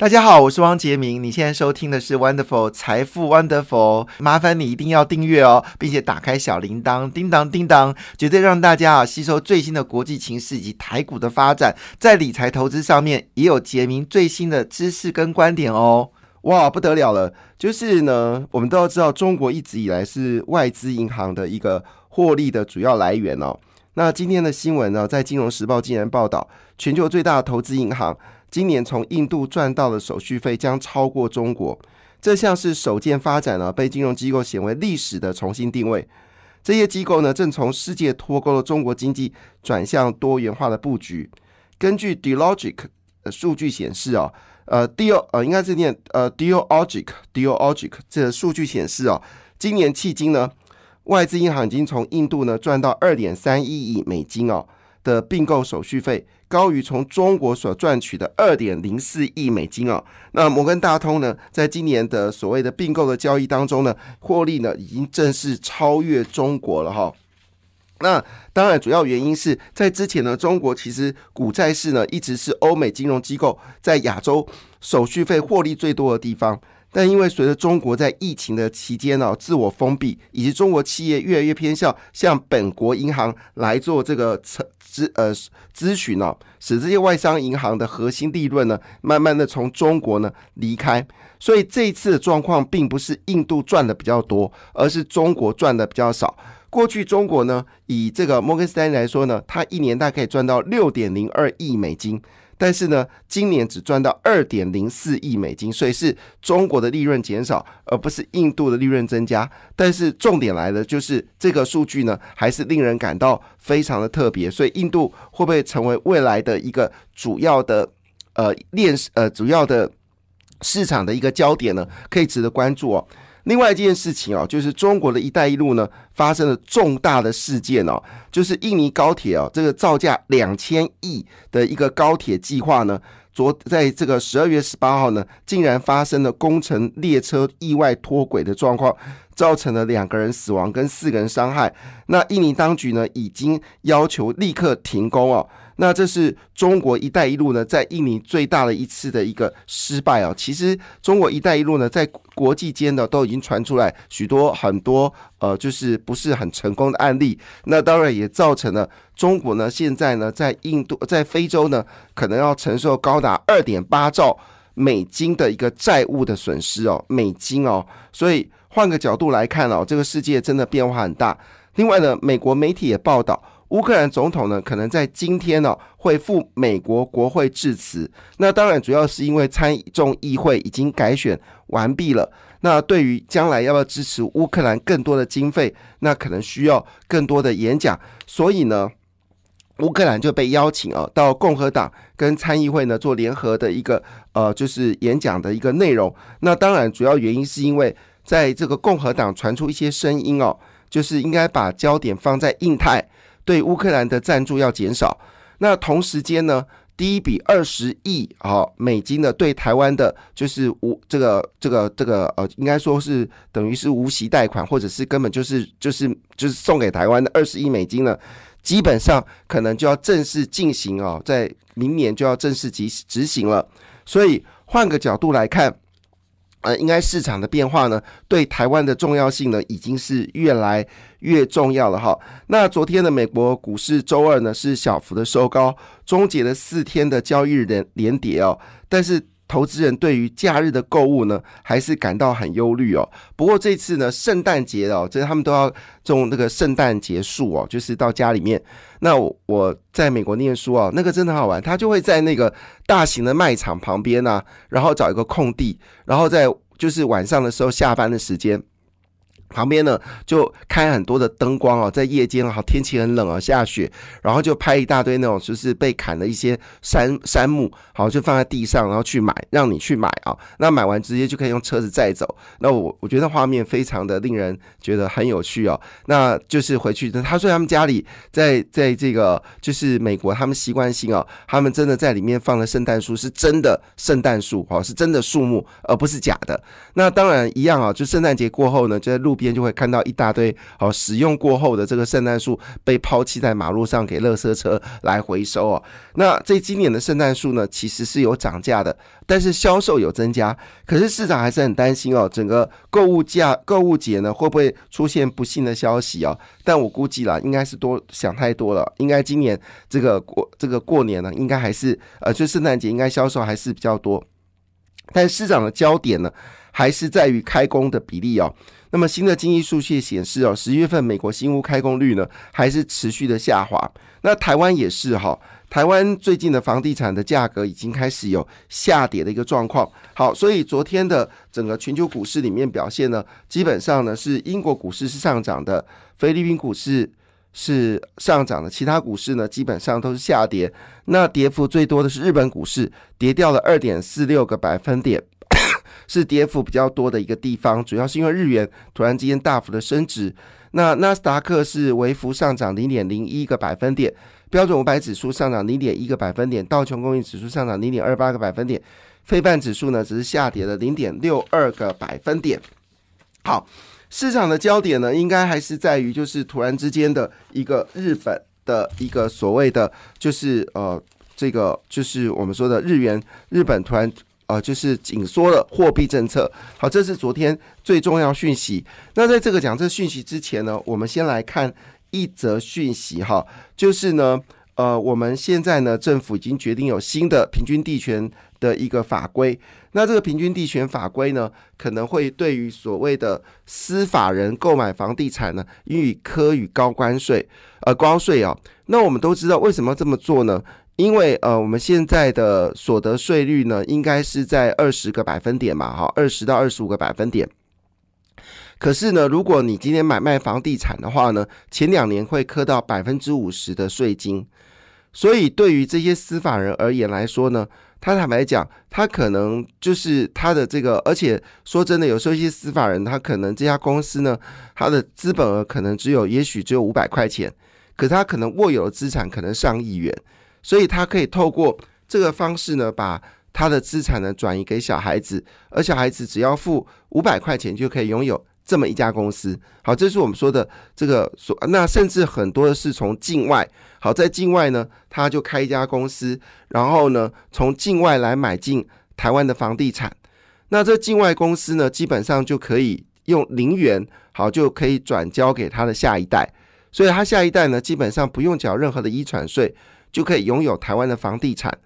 大家好，我是汪杰明。你现在收听的是 Wonderful 财富 Wonderful，麻烦你一定要订阅哦，并且打开小铃铛，叮当叮当，绝对让大家啊吸收最新的国际情势以及台股的发展，在理财投资上面也有杰明最新的知识跟观点哦。哇，不得了了！就是呢，我们都要知道，中国一直以来是外资银行的一个获利的主要来源哦。那今天的新闻呢，在《金融时报》竟然报道，全球最大的投资银行。今年从印度赚到的手续费将超过中国，这项是首件发展了被金融机构显为历史的重新定位。这些机构呢，正从世界脱钩的中国经济转向多元化的布局。根据 Dealogic 数据显示啊，呃，Deal 呃，应该是念呃 Dealogic，Dealogic 这数据显示啊，今年迄今呢，外资银行已经从印度呢赚到二点三一亿美金哦。的并购手续费高于从中国所赚取的二点零四亿美金哦。那摩根大通呢，在今年的所谓的并购的交易当中呢，获利呢已经正式超越中国了哈。那当然，主要原因是在之前呢，中国其实股债市呢一直是欧美金融机构在亚洲手续费获利最多的地方。但因为随着中国在疫情的期间呢，自我封闭，以及中国企业越来越偏向向本国银行来做这个咨呃咨询呢，使这些外商银行的核心利润呢，慢慢的从中国呢离开。所以这一次的状况并不是印度赚的比较多，而是中国赚的比较少。过去中国呢，以这个摩根斯丹利来说呢，它一年大概可以赚到六点零二亿美金。但是呢，今年只赚到二点零四亿美金，所以是中国的利润减少，而不是印度的利润增加。但是重点来了，就是这个数据呢，还是令人感到非常的特别。所以印度会不会成为未来的一个主要的呃链呃主要的市场的一个焦点呢？可以值得关注哦。另外一件事情哦，就是中国的一带一路呢发生了重大的事件哦，就是印尼高铁哦，这个造价两千亿的一个高铁计划呢，昨在这个十二月十八号呢，竟然发生了工程列车意外脱轨的状况，造成了两个人死亡跟四个人伤害。那印尼当局呢，已经要求立刻停工哦。那这是中国“一带一路”呢，在印尼最大的一次的一个失败哦！其实中国“一带一路”呢，在国际间呢，都已经传出来许多很多呃，就是不是很成功的案例。那当然也造成了中国呢，现在呢，在印度、在非洲呢，可能要承受高达二点八兆美金的一个债务的损失哦，美金哦。所以换个角度来看哦，这个世界真的变化很大。另外呢，美国媒体也报道。乌克兰总统呢，可能在今天呢会赴美国国会致辞。那当然主要是因为参众议会已经改选完毕了。那对于将来要不要支持乌克兰更多的经费，那可能需要更多的演讲。所以呢，乌克兰就被邀请啊到共和党跟参议会呢做联合的一个呃就是演讲的一个内容。那当然主要原因是因为在这个共和党传出一些声音哦，就是应该把焦点放在印太。对乌克兰的赞助要减少，那同时间呢，第一笔二十亿啊美金的对台湾的，就是无这个这个这个呃，应该说是等于是无息贷款，或者是根本就是就是就是送给台湾的二十亿美金呢，基本上可能就要正式进行啊，在明年就要正式执执行了。所以换个角度来看。呃，应该市场的变化呢，对台湾的重要性呢，已经是越来越重要了哈。那昨天的美国股市周二呢，是小幅的收高，终结了四天的交易日连连跌哦，但是。投资人对于假日的购物呢，还是感到很忧虑哦。不过这次呢，圣诞节哦，这他们都要种那个圣诞结束哦，就是到家里面。那我在美国念书哦，那个真的好玩，他就会在那个大型的卖场旁边啊，然后找一个空地，然后在就是晚上的时候下班的时间。旁边呢就开很多的灯光哦，在夜间好天气很冷啊，下雪，然后就拍一大堆那种就是被砍的一些杉杉木，好就放在地上，然后去买，让你去买啊。那买完直接就可以用车子载走。那我我觉得画面非常的令人觉得很有趣哦。那就是回去，他说他们家里在在这个就是美国，他们习惯性哦，他们真的在里面放了圣诞树，是真的圣诞树哦，是真的树木，而不是假的。那当然一样啊，就圣诞节过后呢，就在路。边就会看到一大堆哦，使用过后的这个圣诞树被抛弃在马路上，给垃圾车来回收哦。那这今年的圣诞树呢，其实是有涨价的，但是销售有增加，可是市场还是很担心哦，整个购物价购物节呢会不会出现不幸的消息哦？但我估计啦，应该是多想太多了，应该今年这个过这个过年呢，应该还是呃，就圣诞节应该销售还是比较多，但市场的焦点呢？还是在于开工的比例哦。那么新的经济数据显示哦，十一月份美国新屋开工率呢还是持续的下滑。那台湾也是哈，台湾最近的房地产的价格已经开始有下跌的一个状况。好，所以昨天的整个全球股市里面表现呢，基本上呢是英国股市是上涨的，菲律宾股市是上涨的，其他股市呢基本上都是下跌。那跌幅最多的是日本股市，跌掉了二点四六个百分点。是跌幅比较多的一个地方，主要是因为日元突然之间大幅的升值。那纳斯达克是微幅上涨零点零一个百分点，标准五百指数上涨零点一个百分点，道琼工业指数上涨零点二八个百分点，非半指数呢只是下跌了零点六二个百分点。好，市场的焦点呢，应该还是在于就是突然之间的一个日本的一个所谓的就是呃这个就是我们说的日元日本突然。呃，就是紧缩了货币政策。好，这是昨天最重要讯息。那在这个讲这讯息之前呢，我们先来看一则讯息哈，就是呢，呃，我们现在呢，政府已经决定有新的平均地权的一个法规。那这个平均地权法规呢，可能会对于所谓的司法人购买房地产呢，予以科与高关税，呃，高税啊。那我们都知道为什么要这么做呢？因为呃，我们现在的所得税率呢，应该是在二十个百分点嘛，哈，二十到二十五个百分点。可是呢，如果你今天买卖房地产的话呢，前两年会磕到百分之五十的税金。所以对于这些司法人而言来说呢，他坦白讲，他可能就是他的这个，而且说真的，有时候一些司法人他可能这家公司呢，他的资本额可能只有，也许只有五百块钱，可他可能握有的资产可能上亿元。所以他可以透过这个方式呢，把他的资产呢转移给小孩子，而小孩子只要付五百块钱就可以拥有这么一家公司。好，这是我们说的这个所，那甚至很多的是从境外，好，在境外呢，他就开一家公司，然后呢，从境外来买进台湾的房地产。那这境外公司呢，基本上就可以用零元，好，就可以转交给他的下一代。所以他下一代呢，基本上不用缴任何的遗传税。就可以拥有台湾的房地产。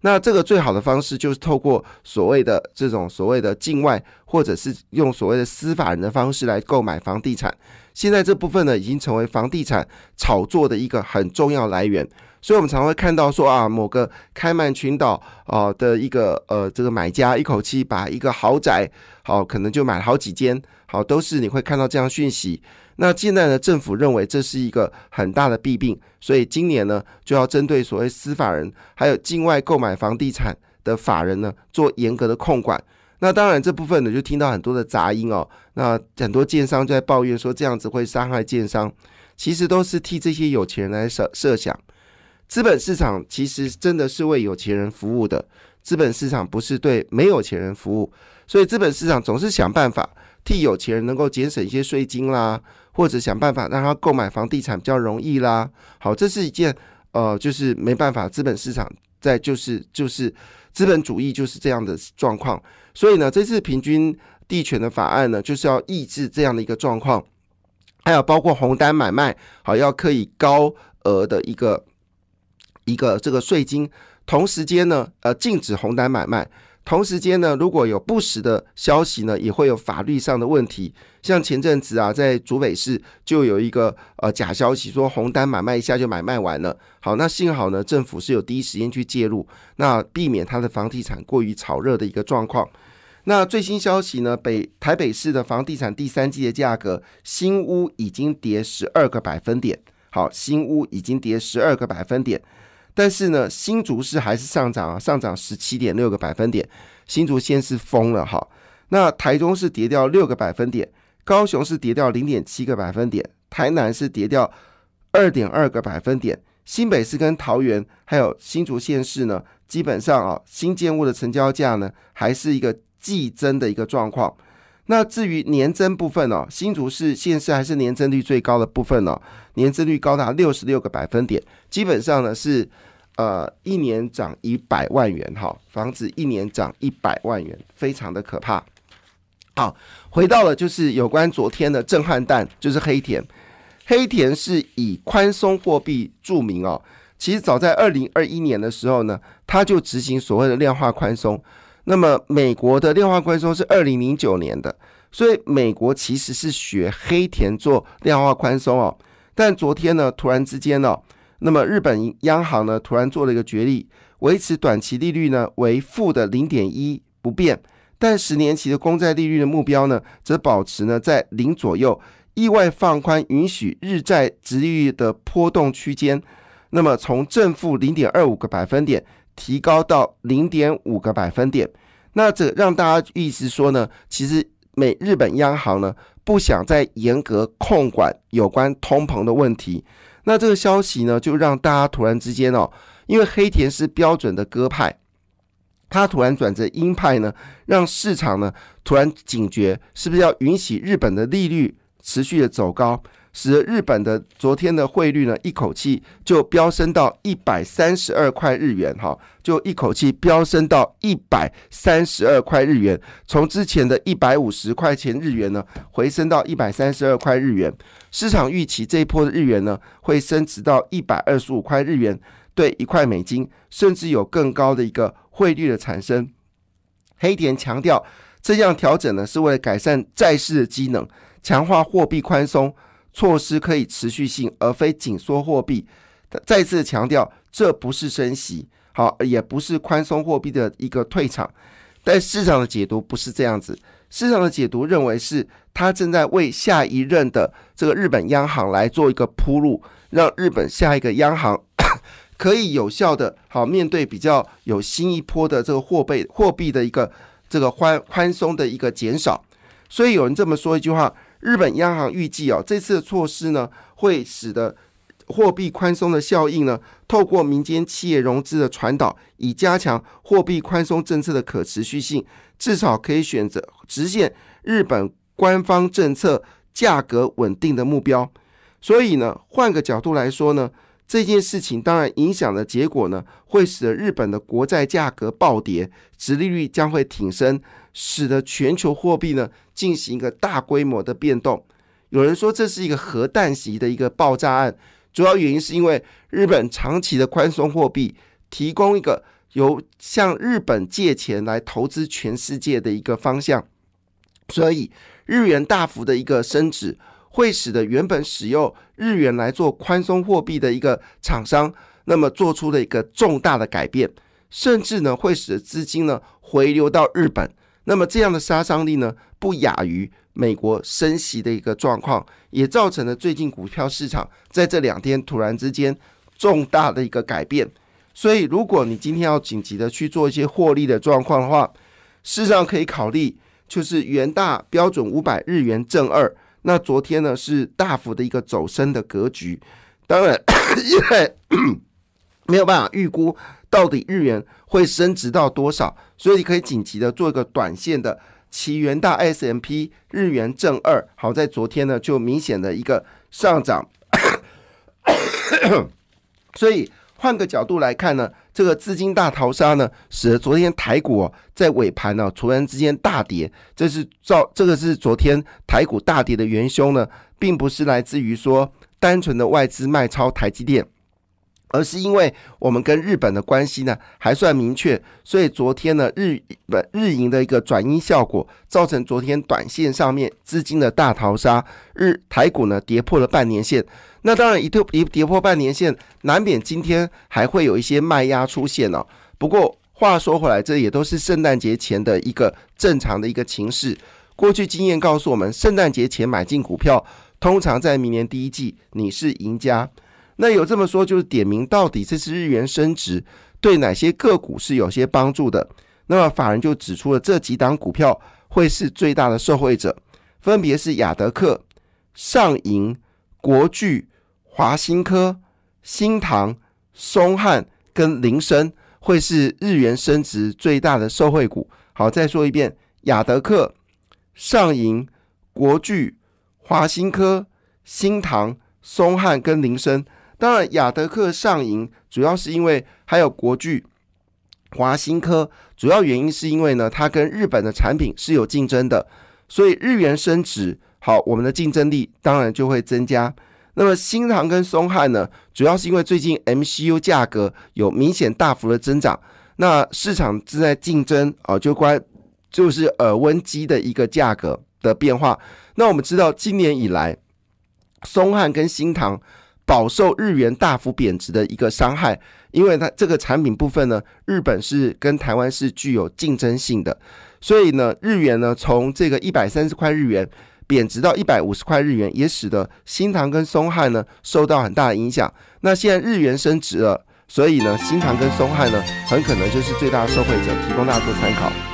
那这个最好的方式就是透过所谓的这种所谓的境外，或者是用所谓的司法人的方式来购买房地产。现在这部分呢，已经成为房地产炒作的一个很重要来源。所以，我们常会看到说啊，某个开曼群岛啊的一个呃这个买家，一口气把一个豪宅好可能就买了好几间，好都是你会看到这样讯息。那现在呢，政府认为这是一个很大的弊病，所以今年呢就要针对所谓司法人还有境外购买房地产的法人呢做严格的控管。那当然这部分呢就听到很多的杂音哦，那很多建商就在抱怨说这样子会伤害建商，其实都是替这些有钱人来设设想。资本市场其实真的是为有钱人服务的，资本市场不是对没有钱人服务，所以资本市场总是想办法替有钱人能够节省一些税金啦。或者想办法让他购买房地产比较容易啦。好，这是一件呃，就是没办法，资本市场在就是就是资本主义就是这样的状况。所以呢，这次平均地权的法案呢，就是要抑制这样的一个状况。还有包括红单买卖，好要可以高额的一个一个这个税金，同时间呢，呃，禁止红单买卖。同时间呢，如果有不实的消息呢，也会有法律上的问题。像前阵子啊，在竹北市就有一个呃假消息，说红单买卖一下就买卖完了。好，那幸好呢，政府是有第一时间去介入，那避免它的房地产过于炒热的一个状况。那最新消息呢，北台北市的房地产第三季的价格，新屋已经跌十二个百分点。好，新屋已经跌十二个百分点。但是呢，新竹市还是上涨啊，上涨十七点六个百分点。新竹县是疯了哈，那台中是跌掉六个百分点，高雄是跌掉零点七个百分点，台南是跌掉二点二个百分点。新北市跟桃园还有新竹县市呢，基本上啊，新建物的成交价呢，还是一个季增的一个状况。那至于年增部分哦，新竹市现市还是年增率最高的部分哦，年增率高达六十六个百分点，基本上呢是呃一年涨一百万元哈，房子一年涨一百万元，非常的可怕。好，回到了就是有关昨天的震撼弹，就是黑田。黑田是以宽松货币著名哦。其实早在二零二一年的时候呢，他就执行所谓的量化宽松。那么美国的量化宽松是二零零九年的，所以美国其实是学黑田做量化宽松哦。但昨天呢，突然之间呢，那么日本央行呢突然做了一个决议，维持短期利率呢为负的零点一不变，但十年期的公债利率的目标呢则保持呢在零左右。意外放宽允许日债值利率的波动区间，那么从正负零点二五个百分点提高到零点五个百分点，那这让大家意思说呢，其实美日本央行呢不想再严格控管有关通膨的问题，那这个消息呢就让大家突然之间哦，因为黑田是标准的鸽派，他突然转成鹰派呢，让市场呢突然警觉，是不是要允许日本的利率？持续的走高，使得日本的昨天的汇率呢，一口气就飙升到一百三十二块日元，哈，就一口气飙升到一百三十二块日元，从之前的一百五十块钱日元呢，回升到一百三十二块日元。市场预期这一波的日元呢，会升值到一百二十五块日元对一块美金，甚至有更高的一个汇率的产生。黑田强调，这样调整呢，是为了改善债市的机能。强化货币宽松措施可以持续性，而非紧缩货币。再次强调，这不是升息，好，也不是宽松货币的一个退场。但市场的解读不是这样子，市场的解读认为是他正在为下一任的这个日本央行来做一个铺路，让日本下一个央行 可以有效的好面对比较有新一波的这个货币货币的一个这个宽宽松的一个减少。所以有人这么说一句话。日本央行预计哦，这次的措施呢，会使得货币宽松的效应呢，透过民间企业融资的传导，以加强货币宽松政策的可持续性，至少可以选择实现日本官方政策价格稳定的目标。所以呢，换个角度来说呢，这件事情当然影响的结果呢，会使得日本的国债价格暴跌，殖利率将会挺升。使得全球货币呢进行一个大规模的变动。有人说这是一个核弹级的一个爆炸案，主要原因是因为日本长期的宽松货币提供一个由向日本借钱来投资全世界的一个方向，所以日元大幅的一个升值，会使得原本使用日元来做宽松货币的一个厂商，那么做出了一个重大的改变，甚至呢会使得资金呢回流到日本。那么这样的杀伤力呢，不亚于美国升息的一个状况，也造成了最近股票市场在这两天突然之间重大的一个改变。所以，如果你今天要紧急的去做一些获利的状况的话，事实上可以考虑就是元大标准五百日元正二。那昨天呢是大幅的一个走升的格局，当然 因为没有办法预估。到底日元会升值到多少？所以你可以紧急的做一个短线的奇元大 S M P 日元正二，好在昨天呢就明显的一个上涨。所以换个角度来看呢，这个资金大逃杀呢，使得昨天台股在尾盘呢突然之间大跌，这是造这个是昨天台股大跌的元凶呢，并不是来自于说单纯的外资卖超台积电。而是因为我们跟日本的关系呢还算明确，所以昨天呢日本日银的一个转阴效果，造成昨天短线上面资金的大逃杀，日台股呢跌破了半年线。那当然一跌一跌破半年线，难免今天还会有一些卖压出现哦。不过话说回来，这也都是圣诞节前的一个正常的一个情势。过去经验告诉我们，圣诞节前买进股票，通常在明年第一季你是赢家。那有这么说，就是点名到底这次日元升值对哪些个股是有些帮助的。那么法人就指出了这几档股票会是最大的受惠者，分别是亚德克、上银、国巨、华新科、新唐、松汉跟林森，会是日元升值最大的受惠股。好，再说一遍：亚德克、上银、国巨、华新科、新唐、松汉跟林森。当然，雅德克上银主要是因为还有国巨、华新科，主要原因是因为呢，它跟日本的产品是有竞争的，所以日元升值，好，我们的竞争力当然就会增加。那么新唐跟松汉呢，主要是因为最近 MCU 价格有明显大幅的增长，那市场正在竞争啊，就关就是耳温机的一个价格的变化。那我们知道今年以来，松汉跟新唐饱受日元大幅贬值的一个伤害，因为它这个产品部分呢，日本是跟台湾是具有竞争性的，所以呢，日元呢从这个一百三十块日元。贬值到一百五十块日元，也使得新唐跟松汉呢受到很大的影响。那现在日元升值了，所以呢，新唐跟松汉呢很可能就是最大的受惠者，提供大家做参考。